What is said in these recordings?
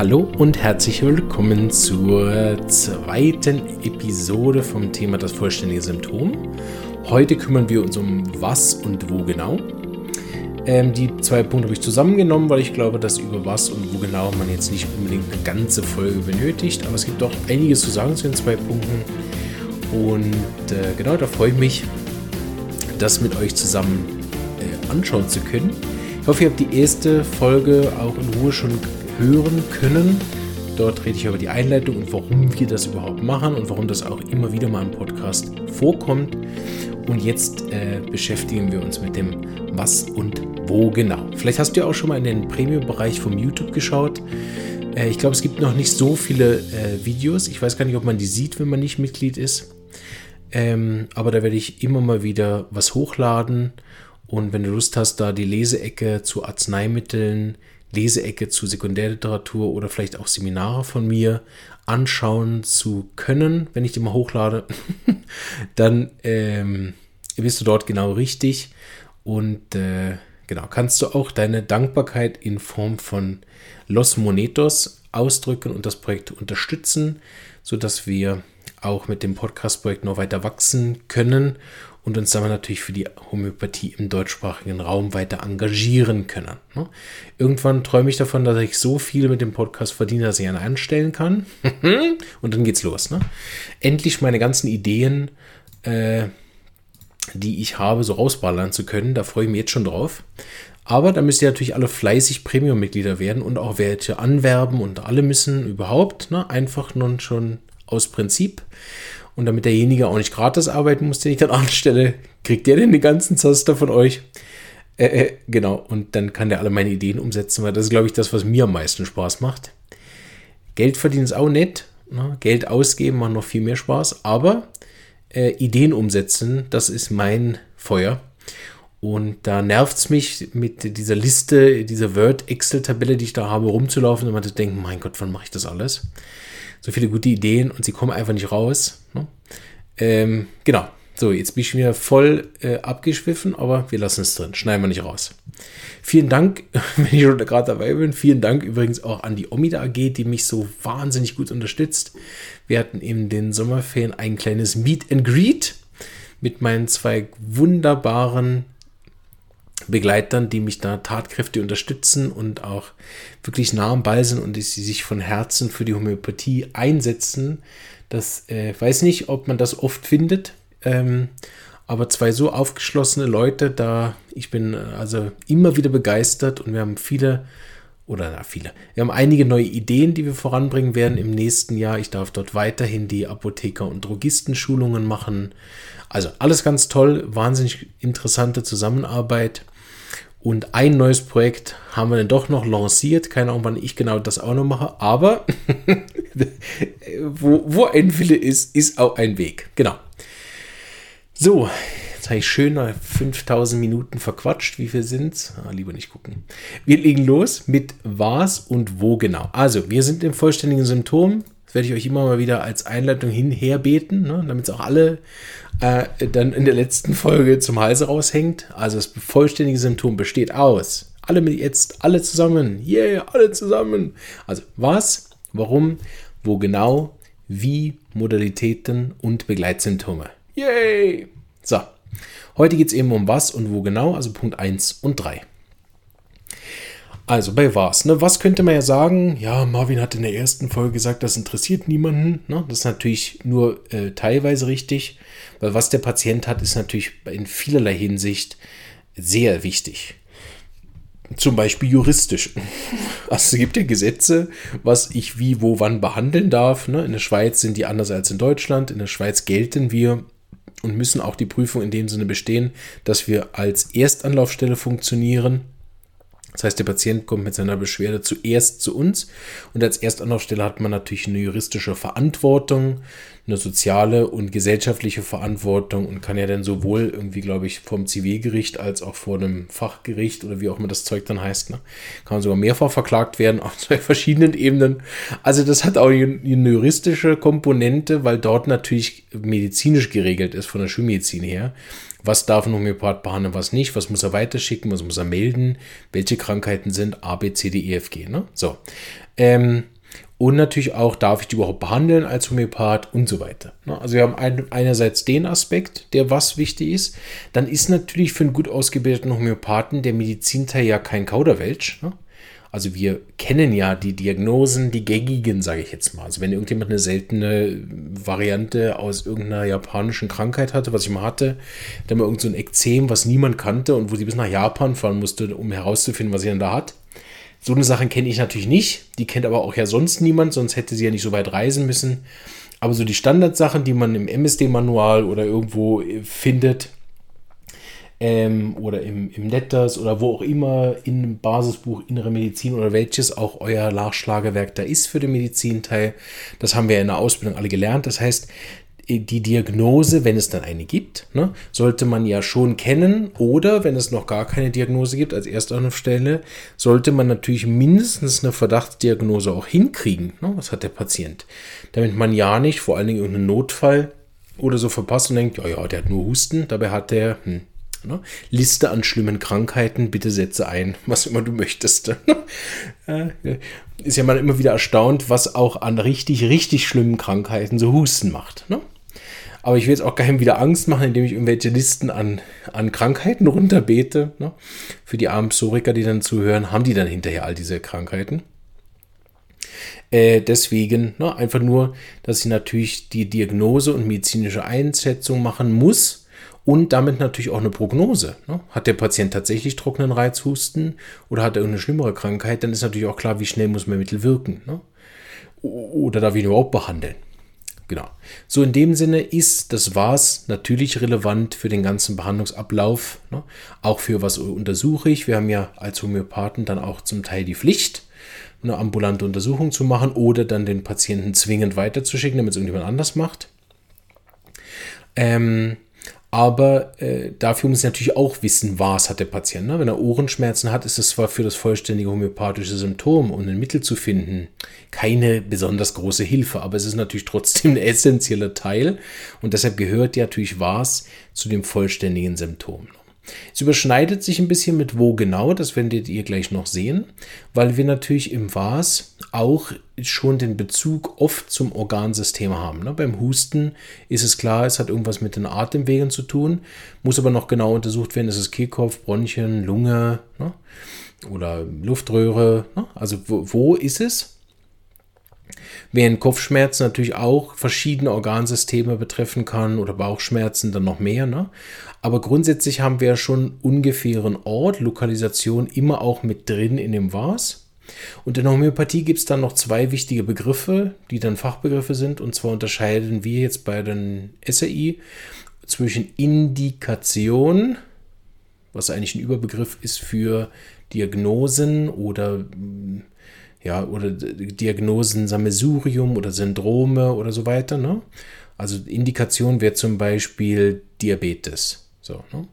Hallo und herzlich willkommen zur zweiten Episode vom Thema das vollständige Symptom. Heute kümmern wir uns um was und wo genau. Ähm, die zwei Punkte habe ich zusammengenommen, weil ich glaube, dass über was und wo genau man jetzt nicht unbedingt eine ganze Folge benötigt. Aber es gibt doch einiges zu sagen zu den zwei Punkten. Und äh, genau, da freue ich mich, das mit euch zusammen äh, anschauen zu können. Ich hoffe, ihr habt die erste Folge auch in Ruhe schon hören können. Dort rede ich über die Einleitung und warum wir das überhaupt machen und warum das auch immer wieder mal im Podcast vorkommt. Und jetzt äh, beschäftigen wir uns mit dem Was und Wo genau. Vielleicht hast du ja auch schon mal in den Premium-Bereich vom YouTube geschaut. Äh, ich glaube, es gibt noch nicht so viele äh, Videos. Ich weiß gar nicht, ob man die sieht, wenn man nicht Mitglied ist. Ähm, aber da werde ich immer mal wieder was hochladen. Und wenn du Lust hast, da die Leseecke zu Arzneimitteln, Leseecke zu Sekundärliteratur oder vielleicht auch Seminare von mir anschauen zu können, wenn ich die mal hochlade, dann ähm, bist du dort genau richtig. Und äh, genau kannst du auch deine Dankbarkeit in Form von Los Monetos ausdrücken und das Projekt unterstützen, sodass wir auch mit dem Podcast-Projekt noch weiter wachsen können und uns dann natürlich für die Homöopathie im deutschsprachigen Raum weiter engagieren können. Ne? Irgendwann träume ich davon, dass ich so viel mit dem Podcast verdiene, dass ich einen anstellen kann. und dann geht's los. Ne? Endlich meine ganzen Ideen, äh, die ich habe, so rausballern zu können. Da freue ich mich jetzt schon drauf. Aber da müsst ihr natürlich alle fleißig Premium-Mitglieder werden und auch welche anwerben und alle müssen überhaupt ne, einfach nun schon aus Prinzip. Und damit derjenige auch nicht gratis arbeiten muss, den ich dann anstelle, kriegt der denn den ganzen Zaster von euch. Äh, äh, genau, und dann kann der alle meine Ideen umsetzen, weil das ist, glaube ich, das, was mir am meisten Spaß macht. Geld verdienen ist auch nett. Ne? Geld ausgeben macht noch viel mehr Spaß, aber äh, Ideen umsetzen, das ist mein Feuer. Und da nervt es mich mit dieser Liste, dieser Word-Excel-Tabelle, die ich da habe, rumzulaufen und man zu denken, mein Gott, wann mache ich das alles? So viele gute Ideen und sie kommen einfach nicht raus. Ne? Ähm, genau. So, jetzt bin ich wieder voll äh, abgeschwiffen, aber wir lassen es drin. Schneiden wir nicht raus. Vielen Dank, wenn ich schon gerade dabei bin. Vielen Dank übrigens auch an die Omida AG, die mich so wahnsinnig gut unterstützt. Wir hatten in den Sommerferien ein kleines Meet and Greet mit meinen zwei wunderbaren Begleitern, die mich da tatkräftig unterstützen und auch wirklich nah am Ball sind und die sich von Herzen für die Homöopathie einsetzen. Das äh, weiß nicht, ob man das oft findet. Ähm, aber zwei so aufgeschlossene Leute, da ich bin äh, also immer wieder begeistert und wir haben viele oder na, viele. Wir haben einige neue Ideen, die wir voranbringen werden im nächsten Jahr. Ich darf dort weiterhin die Apotheker- und Drogistenschulungen machen. Also alles ganz toll, wahnsinnig interessante Zusammenarbeit. Und ein neues Projekt haben wir dann doch noch lanciert. Keine Ahnung, wann ich genau das auch noch mache. Aber wo, wo ein Wille ist, ist auch ein Weg. Genau. So, jetzt habe ich schön 5000 Minuten verquatscht. Wie viel sind? Ah, lieber nicht gucken. Wir legen los mit was und wo genau. Also, wir sind im vollständigen Symptom. Das werde ich euch immer mal wieder als Einleitung hinherbeten, ne, damit es auch alle äh, dann in der letzten Folge zum Halse raushängt. Also das vollständige Symptom besteht aus. Alle mit jetzt, alle zusammen. Yeah, alle zusammen. Also was, warum, wo genau, wie, Modalitäten und Begleitsymptome. Yay! So, heute geht es eben um was und wo genau, also Punkt 1 und 3. Also bei was? Ne? Was könnte man ja sagen? Ja, Marvin hat in der ersten Folge gesagt, das interessiert niemanden. Ne? Das ist natürlich nur äh, teilweise richtig, weil was der Patient hat, ist natürlich in vielerlei Hinsicht sehr wichtig. Zum Beispiel juristisch. Also es gibt ja Gesetze, was ich wie, wo, wann behandeln darf. Ne? In der Schweiz sind die anders als in Deutschland. In der Schweiz gelten wir und müssen auch die Prüfung in dem Sinne bestehen, dass wir als Erstanlaufstelle funktionieren das heißt, der Patient kommt mit seiner Beschwerde zuerst zu uns und als Erstanlaufstelle hat man natürlich eine juristische Verantwortung, eine soziale und gesellschaftliche Verantwortung und kann ja dann sowohl irgendwie, glaube ich, vom Zivilgericht als auch vor einem Fachgericht oder wie auch immer das Zeug dann heißt, ne, kann man sogar mehrfach verklagt werden auf zwei verschiedenen Ebenen. Also das hat auch eine juristische Komponente, weil dort natürlich medizinisch geregelt ist von der Schulmedizin her. Was darf ein Homöopath behandeln, was nicht, was muss er weiterschicken, was muss er melden, welche Krankheiten sind A, B, C, D, E, F, G. Ne? So. Ähm, und natürlich auch, darf ich die überhaupt behandeln als Homöopath und so weiter. Ne? Also wir haben ein, einerseits den Aspekt, der was wichtig ist. Dann ist natürlich für einen gut ausgebildeten Homöopathen der Medizinteil ja kein Kauderwelsch. Also wir kennen ja die Diagnosen, die gängigen, sage ich jetzt mal. Also wenn irgendjemand eine seltene Variante aus irgendeiner japanischen Krankheit hatte, was ich mal hatte, dann mal irgend so ein Ekzem, was niemand kannte und wo sie bis nach Japan fahren musste, um herauszufinden, was sie denn da hat. So eine Sachen kenne ich natürlich nicht. Die kennt aber auch ja sonst niemand, sonst hätte sie ja nicht so weit reisen müssen. Aber so die Standardsachen, die man im MSD-Manual oder irgendwo findet, ähm, oder im, im Letters oder wo auch immer im Basisbuch Innere Medizin oder welches auch euer Nachschlagewerk da ist für den Medizinteil. Das haben wir in der Ausbildung alle gelernt. Das heißt, die Diagnose, wenn es dann eine gibt, ne, sollte man ja schon kennen oder wenn es noch gar keine Diagnose gibt, als Erstanlaufstelle, sollte man natürlich mindestens eine Verdachtsdiagnose auch hinkriegen. Ne, was hat der Patient? Damit man ja nicht vor allen Dingen irgendeinen Notfall oder so verpasst und denkt, ja, ja, der hat nur Husten, dabei hat der hm, Ne? Liste an schlimmen Krankheiten, bitte setze ein, was immer du möchtest. Äh, ist ja mal immer wieder erstaunt, was auch an richtig, richtig schlimmen Krankheiten so Husten macht. Ne? Aber ich will jetzt auch keinem wieder Angst machen, indem ich irgendwelche Listen an, an Krankheiten runterbete. Ne? Für die armen Psoriker, die dann zuhören, haben die dann hinterher all diese Krankheiten. Äh, deswegen ne, einfach nur, dass ich natürlich die Diagnose und medizinische Einschätzung machen muss und damit natürlich auch eine Prognose. Ne? Hat der Patient tatsächlich trockenen Reizhusten oder hat er irgendeine schlimmere Krankheit, dann ist natürlich auch klar, wie schnell muss mein Mittel wirken. Ne? Oder darf ich ihn überhaupt behandeln? Genau. So in dem Sinne ist das was natürlich relevant für den ganzen Behandlungsablauf. Ne? Auch für was untersuche ich. Wir haben ja als Homöopathen dann auch zum Teil die Pflicht, eine ambulante Untersuchung zu machen oder dann den Patienten zwingend weiterzuschicken, damit es irgendjemand anders macht. Ähm, aber äh, dafür muss ich natürlich auch wissen, was hat der Patient. Ne? Wenn er Ohrenschmerzen hat, ist es zwar für das vollständige homöopathische Symptom und ein Mittel zu finden keine besonders große Hilfe, aber es ist natürlich trotzdem ein essentieller Teil und deshalb gehört ja natürlich was zu dem vollständigen Symptom. Es überschneidet sich ein bisschen mit wo genau, das werdet ihr gleich noch sehen, weil wir natürlich im Was auch schon den Bezug oft zum Organsystem haben. Ne? Beim Husten ist es klar, es hat irgendwas mit den Atemwegen zu tun, muss aber noch genau untersucht werden, ist es Kehlkopf, Bronchien, Lunge ne? oder Luftröhre. Ne? Also wo, wo ist es? Während Kopfschmerzen natürlich auch verschiedene Organsysteme betreffen kann oder Bauchschmerzen dann noch mehr. Ne? Aber grundsätzlich haben wir schon ungefähren Ort, Lokalisation immer auch mit drin in dem Was. Und in der Homöopathie gibt es dann noch zwei wichtige Begriffe, die dann Fachbegriffe sind. Und zwar unterscheiden wir jetzt bei den SAI zwischen Indikation, was eigentlich ein Überbegriff ist für Diagnosen oder ja, oder Diagnosen Sammelsurium oder Syndrome oder so weiter. Ne? Also Indikation wäre zum Beispiel Diabetes. So, ne?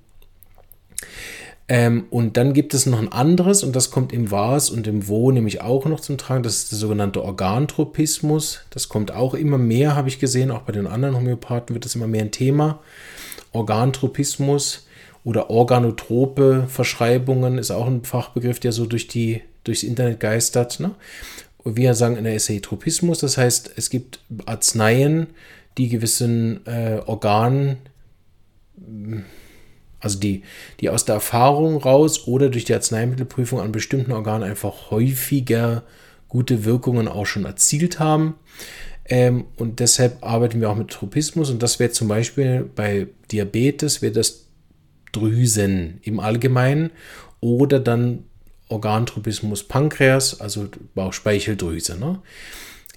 Ähm, und dann gibt es noch ein anderes, und das kommt im Was und im Wo nämlich auch noch zum Tragen. Das ist der sogenannte Organtropismus. Das kommt auch immer mehr, habe ich gesehen. Auch bei den anderen Homöopathen wird das immer mehr ein Thema. Organtropismus oder organotrope Verschreibungen ist auch ein Fachbegriff, der so durch die, durchs Internet geistert. Ne? Wir sagen in der SAI Tropismus, das heißt, es gibt Arzneien, die gewissen äh, Organen also die, die aus der Erfahrung raus oder durch die Arzneimittelprüfung an bestimmten Organen einfach häufiger gute Wirkungen auch schon erzielt haben. Ähm, und deshalb arbeiten wir auch mit Tropismus. Und das wäre zum Beispiel bei Diabetes, wäre das Drüsen im Allgemeinen oder dann Organtropismus Pankreas, also Bauchspeicheldrüse. Ne?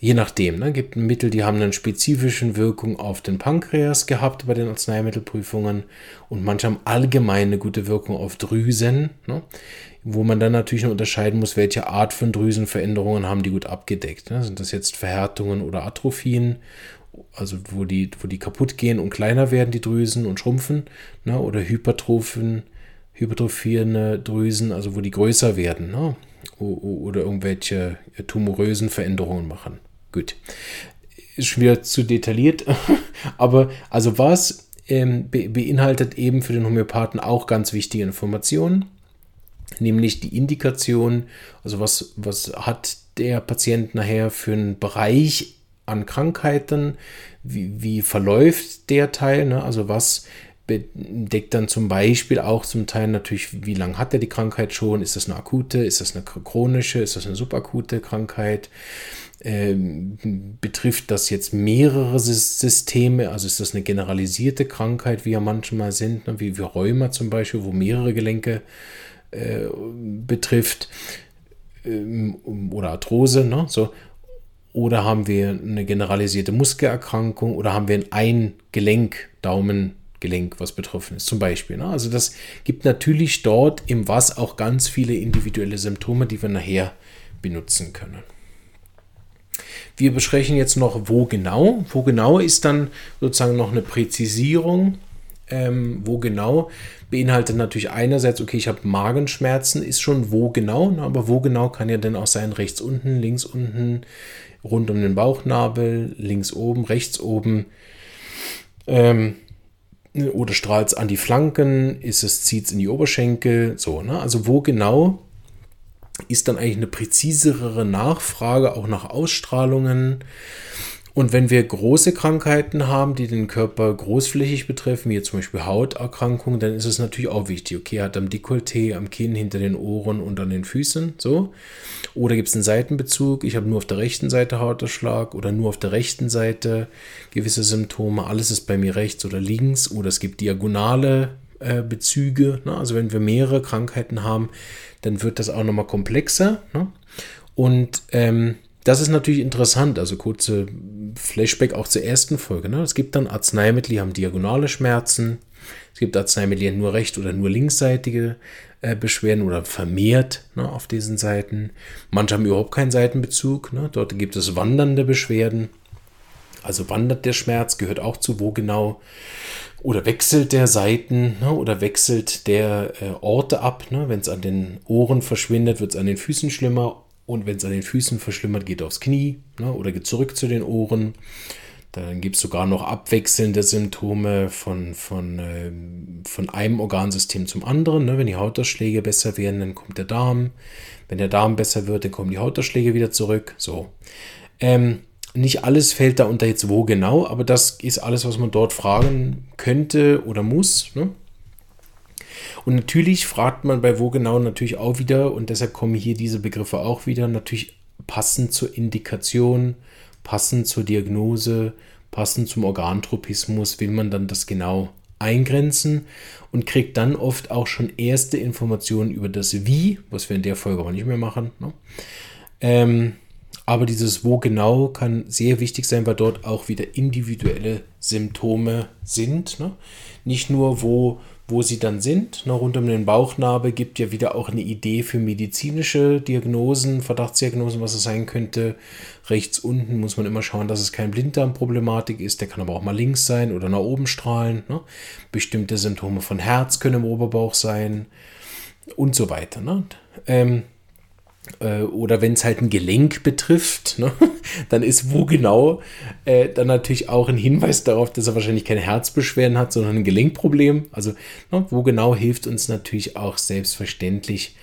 Je nachdem, ne, gibt Mittel, die haben eine spezifischen Wirkung auf den Pankreas gehabt bei den Arzneimittelprüfungen und manche haben allgemein gute Wirkung auf Drüsen, ne, wo man dann natürlich noch unterscheiden muss, welche Art von Drüsenveränderungen haben die gut abgedeckt. Ne. Sind das jetzt Verhärtungen oder Atrophien, also wo die, wo die kaputt gehen und kleiner werden, die Drüsen und schrumpfen, ne, oder Hypertrophen, hypertrophierende Drüsen, also wo die größer werden ne, oder irgendwelche tumorösen Veränderungen machen. Gut. Ist schon wieder zu detailliert. Aber also was ähm, be beinhaltet eben für den Homöopathen auch ganz wichtige Informationen, nämlich die Indikation, also was, was hat der Patient nachher für einen Bereich an Krankheiten, wie, wie verläuft der Teil, ne? also was deckt dann zum Beispiel auch zum Teil natürlich, wie lange hat er die Krankheit schon? Ist das eine akute? Ist das eine chronische? Ist das eine subakute Krankheit? Ähm, betrifft das jetzt mehrere Systeme? Also ist das eine generalisierte Krankheit, wie ja manchmal sind, ne? wie, wie Rheuma zum Beispiel, wo mehrere Gelenke äh, betrifft? Ähm, oder Arthrose, ne? so. Oder haben wir eine generalisierte Muskelerkrankung oder haben wir ein Gelenk, Daumengelenk, was betroffen ist, zum Beispiel. Ne? Also das gibt natürlich dort im Was auch ganz viele individuelle Symptome, die wir nachher benutzen können. Wir besprechen jetzt noch, wo genau. Wo genau ist dann sozusagen noch eine Präzisierung. Ähm, wo genau beinhaltet natürlich einerseits, okay, ich habe Magenschmerzen, ist schon wo genau, ne? aber wo genau kann ja dann auch sein, rechts unten, links unten, rund um den Bauchnabel, links oben, rechts oben. Ähm, oder strahlt es an die Flanken? Ist es, zieht es in die Oberschenkel? So, ne? Also wo genau ist dann eigentlich eine präzisere Nachfrage auch nach Ausstrahlungen? Und wenn wir große Krankheiten haben, die den Körper großflächig betreffen, wie zum Beispiel Hauterkrankungen, dann ist es natürlich auch wichtig. Okay, hat am Dekolleté, am Kinn, hinter den Ohren und an den Füßen, so. Oder gibt es einen Seitenbezug? Ich habe nur auf der rechten Seite Hauterschlag oder nur auf der rechten Seite gewisse Symptome. Alles ist bei mir rechts oder links. Oder es gibt diagonale äh, Bezüge. Ne? Also wenn wir mehrere Krankheiten haben, dann wird das auch nochmal komplexer. Ne? Und ähm, das ist natürlich interessant, also kurze Flashback auch zur ersten Folge. Ne? Es gibt dann Arzneimittel, die haben diagonale Schmerzen. Es gibt Arzneimittel, die haben nur recht- oder nur linksseitige äh, Beschwerden oder vermehrt ne, auf diesen Seiten. Manche haben überhaupt keinen Seitenbezug. Ne? Dort gibt es wandernde Beschwerden. Also wandert der Schmerz, gehört auch zu, wo genau. Oder wechselt der Seiten ne, oder wechselt der äh, Orte ab. Ne? Wenn es an den Ohren verschwindet, wird es an den Füßen schlimmer und wenn es an den Füßen verschlimmert, geht aufs Knie ne, oder geht zurück zu den Ohren. Dann gibt es sogar noch abwechselnde Symptome von, von, äh, von einem Organsystem zum anderen. Ne? Wenn die Hautausschläge besser werden, dann kommt der Darm. Wenn der Darm besser wird, dann kommen die Hautausschläge wieder zurück. So. Ähm, nicht alles fällt da unter jetzt wo genau, aber das ist alles, was man dort fragen könnte oder muss. Ne? Und natürlich fragt man bei wo genau natürlich auch wieder, und deshalb kommen hier diese Begriffe auch wieder, natürlich passend zur Indikation, passend zur Diagnose, passend zum Organtropismus, will man dann das genau eingrenzen und kriegt dann oft auch schon erste Informationen über das Wie, was wir in der Folge aber nicht mehr machen. Ne? Ähm, aber dieses Wo genau kann sehr wichtig sein, weil dort auch wieder individuelle Symptome sind. Ne? Nicht nur, wo wo sie dann sind. Ne, rund um den Bauchnabel gibt ja wieder auch eine Idee für medizinische Diagnosen, Verdachtsdiagnosen, was es sein könnte. Rechts unten muss man immer schauen, dass es keine Blinddarmproblematik ist. Der kann aber auch mal links sein oder nach oben strahlen. Ne? Bestimmte Symptome von Herz können im Oberbauch sein und so weiter. Ne? Ähm, äh, oder wenn es halt ein Gelenk betrifft, ne, dann ist wo genau äh, dann natürlich auch ein Hinweis darauf, dass er wahrscheinlich keine Herzbeschwerden hat, sondern ein Gelenkproblem. Also ne, wo genau hilft uns natürlich auch selbstverständlich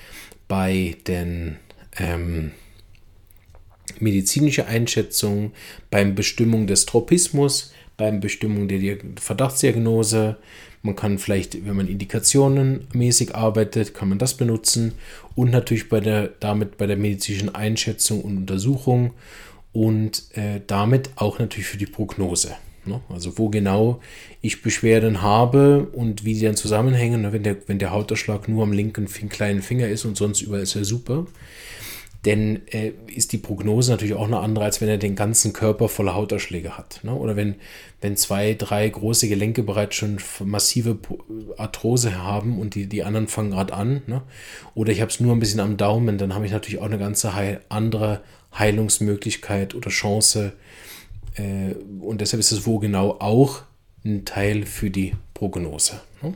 bei den ähm, medizinische Einschätzung, beim Bestimmung des Tropismus, beim Bestimmung der Verdachtsdiagnose, man kann vielleicht, wenn man indikationenmäßig arbeitet, kann man das benutzen und natürlich bei der, damit bei der medizinischen Einschätzung und Untersuchung und äh, damit auch natürlich für die Prognose. Ne? Also wo genau ich Beschwerden habe und wie die dann zusammenhängen. Ne? Wenn, der, wenn der Hauterschlag nur am linken kleinen Finger ist und sonst überall ist er super, denn äh, ist die Prognose natürlich auch eine andere, als wenn er den ganzen Körper voller Hauterschläge hat. Ne? Oder wenn, wenn zwei, drei große Gelenke bereits schon massive Arthrose haben und die, die anderen fangen gerade an. Ne? Oder ich habe es nur ein bisschen am Daumen, dann habe ich natürlich auch eine ganze heil andere Heilungsmöglichkeit oder Chance. Äh, und deshalb ist es wo genau auch ein Teil für die Prognose. Ne?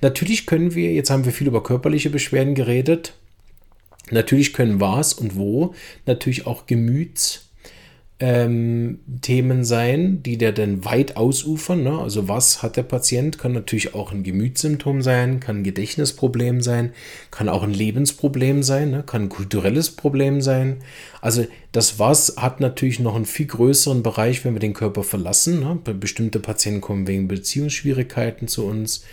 Natürlich können wir, jetzt haben wir viel über körperliche Beschwerden geredet, Natürlich können was und wo natürlich auch Gemüts- ähm, sein, die der dann weit ausufern. Ne? Also was hat der Patient? Kann natürlich auch ein Gemütssymptom sein, kann ein Gedächtnisproblem sein, kann auch ein Lebensproblem sein, ne? kann ein kulturelles Problem sein. Also das Was hat natürlich noch einen viel größeren Bereich, wenn wir den Körper verlassen. Ne? Bestimmte Patienten kommen wegen Beziehungsschwierigkeiten zu uns.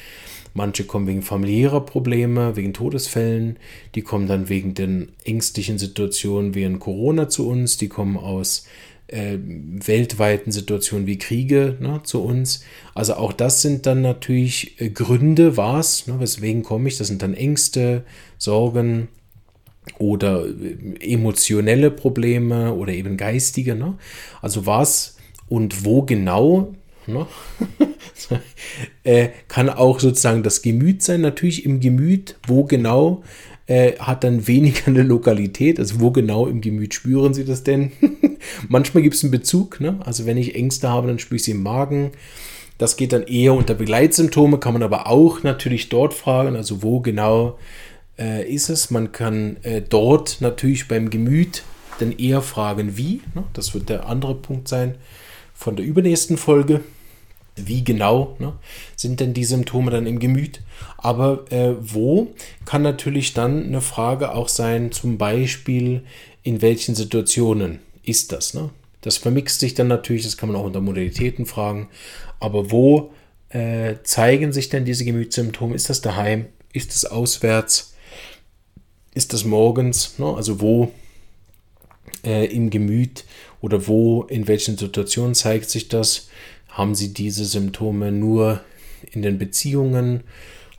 Manche kommen wegen familiärer Probleme, wegen Todesfällen. Die kommen dann wegen den ängstlichen Situationen wie in Corona zu uns. Die kommen aus äh, weltweiten Situationen wie Kriege ne, zu uns. Also auch das sind dann natürlich äh, Gründe, was, ne, weswegen komme ich, das sind dann Ängste, Sorgen oder äh, emotionelle Probleme oder eben geistige. Ne? Also was und wo genau Ne? äh, kann auch sozusagen das Gemüt sein. Natürlich im Gemüt, wo genau äh, hat dann weniger eine Lokalität. Also wo genau im Gemüt spüren Sie das denn? Manchmal gibt es einen Bezug. Ne? Also wenn ich Ängste habe, dann spüre ich sie im Magen. Das geht dann eher unter Begleitsymptome, kann man aber auch natürlich dort fragen, also wo genau äh, ist es. Man kann äh, dort natürlich beim Gemüt dann eher fragen, wie. Ne? Das wird der andere Punkt sein von der übernächsten Folge wie genau ne, sind denn die Symptome dann im Gemüt. Aber äh, wo kann natürlich dann eine Frage auch sein, zum Beispiel in welchen Situationen ist das. Ne? Das vermixt sich dann natürlich, das kann man auch unter Modalitäten fragen. Aber wo äh, zeigen sich denn diese Gemütssymptome? Ist das daheim? Ist das auswärts? Ist das morgens? Ne? Also wo äh, im Gemüt oder wo, in welchen Situationen zeigt sich das? Haben Sie diese Symptome nur in den Beziehungen?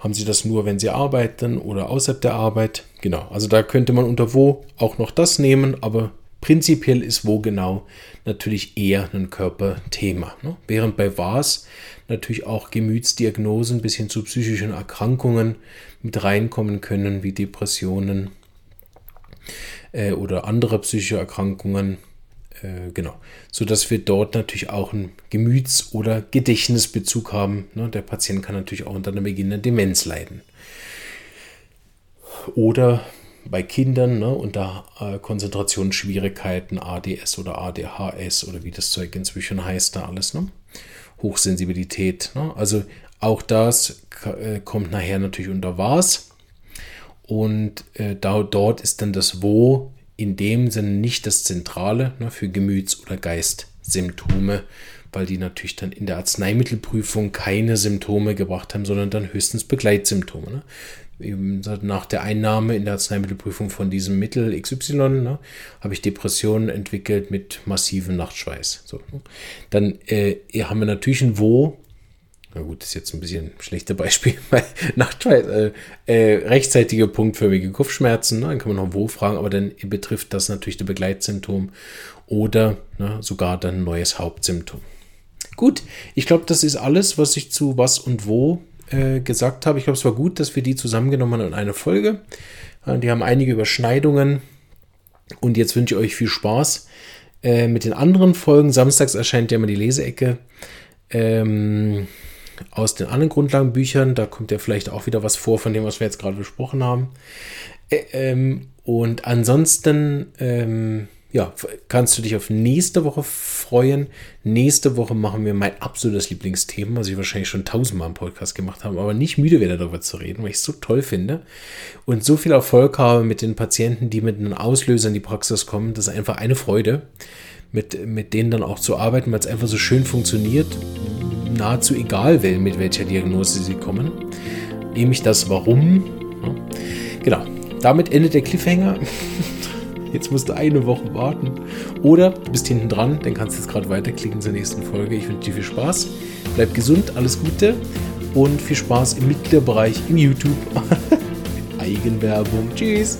Haben Sie das nur, wenn Sie arbeiten oder außerhalb der Arbeit? Genau, also da könnte man unter wo auch noch das nehmen, aber prinzipiell ist wo genau natürlich eher ein Körperthema. Ne? Während bei was natürlich auch Gemütsdiagnosen bis hin zu psychischen Erkrankungen mit reinkommen können, wie Depressionen äh, oder andere psychische Erkrankungen äh, genau. Sodass wir dort natürlich auch einen Gemüts- oder Gedächtnisbezug haben. Ne? Der Patient kann natürlich auch unter einer beginnenden Demenz leiden. Oder bei Kindern ne, unter äh, Konzentrationsschwierigkeiten, ADS oder ADHS oder wie das Zeug inzwischen heißt, da alles. Ne? Hochsensibilität. Ne? Also auch das äh, kommt nachher natürlich unter was. Und äh, da, dort ist dann das Wo in dem Sinne nicht das Zentrale ne, für Gemüts- oder Geistsymptome, weil die natürlich dann in der Arzneimittelprüfung keine Symptome gebracht haben, sondern dann höchstens Begleitsymptome. Ne? nach der Einnahme in der Arzneimittelprüfung von diesem Mittel XY ne, habe ich Depressionen entwickelt mit massivem Nachtschweiß. So, ne? Dann äh, haben wir natürlich ein Wo na gut, ist jetzt ein bisschen ein schlechtes Beispiel, weil nach äh, äh, rechtzeitige punktförmige Kopfschmerzen, ne, dann kann man noch wo fragen, aber dann betrifft das natürlich das Begleitsymptom oder ne, sogar dann ein neues Hauptsymptom. Gut, ich glaube, das ist alles, was ich zu was und wo äh, gesagt habe. Ich glaube, es war gut, dass wir die zusammengenommen haben in eine Folge. Äh, die haben einige Überschneidungen und jetzt wünsche ich euch viel Spaß äh, mit den anderen Folgen. Samstags erscheint ja immer die Leseecke. Ähm, aus den anderen Grundlagenbüchern. Da kommt ja vielleicht auch wieder was vor von dem, was wir jetzt gerade besprochen haben. Ähm, und ansonsten, ähm, ja, kannst du dich auf nächste Woche freuen. Nächste Woche machen wir mein absolutes Lieblingsthema, was ich wahrscheinlich schon tausendmal im Podcast gemacht habe, aber nicht müde werde darüber zu reden, weil ich es so toll finde und so viel Erfolg habe mit den Patienten, die mit einem Auslöser in die Praxis kommen. Das ist einfach eine Freude, mit, mit denen dann auch zu arbeiten, weil es einfach so schön funktioniert nahezu egal, mit welcher Diagnose sie kommen. Nämlich das Warum. Genau. Damit endet der Cliffhanger. Jetzt musst du eine Woche warten. Oder du bist hinten dran, dann kannst du jetzt gerade weiterklicken zur nächsten Folge. Ich wünsche dir viel Spaß. Bleib gesund, alles Gute und viel Spaß im Mitgliederbereich im YouTube. Eigenwerbung. Tschüss.